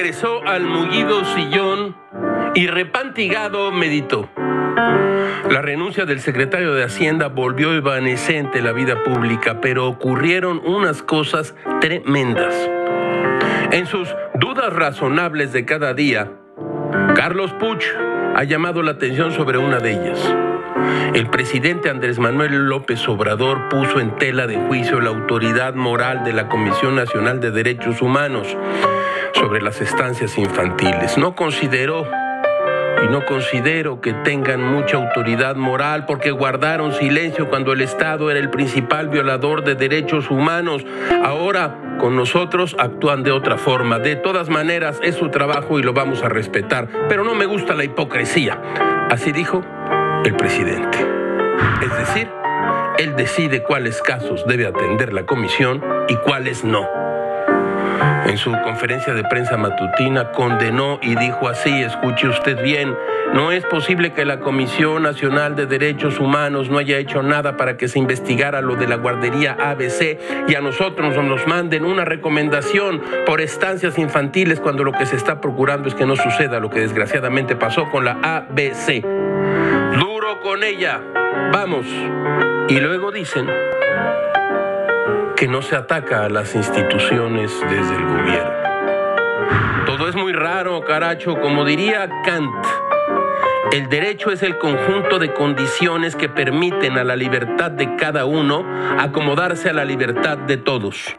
regresó al mullido sillón y repantigado meditó. La renuncia del secretario de Hacienda volvió evanescente la vida pública, pero ocurrieron unas cosas tremendas. En sus dudas razonables de cada día, Carlos Puch ha llamado la atención sobre una de ellas. El presidente Andrés Manuel López Obrador puso en tela de juicio la autoridad moral de la Comisión Nacional de Derechos Humanos sobre las estancias infantiles. No consideró y no considero que tengan mucha autoridad moral porque guardaron silencio cuando el Estado era el principal violador de derechos humanos. Ahora con nosotros actúan de otra forma. De todas maneras es su trabajo y lo vamos a respetar. Pero no me gusta la hipocresía. Así dijo el presidente. Es decir, él decide cuáles casos debe atender la comisión y cuáles no. En su conferencia de prensa matutina condenó y dijo así, escuche usted bien, no es posible que la Comisión Nacional de Derechos Humanos no haya hecho nada para que se investigara lo de la guardería ABC y a nosotros nos manden una recomendación por estancias infantiles cuando lo que se está procurando es que no suceda lo que desgraciadamente pasó con la ABC. Duro con ella, vamos. Y luego dicen que no se ataca a las instituciones desde el gobierno. Todo es muy raro, caracho, como diría Kant. El derecho es el conjunto de condiciones que permiten a la libertad de cada uno acomodarse a la libertad de todos.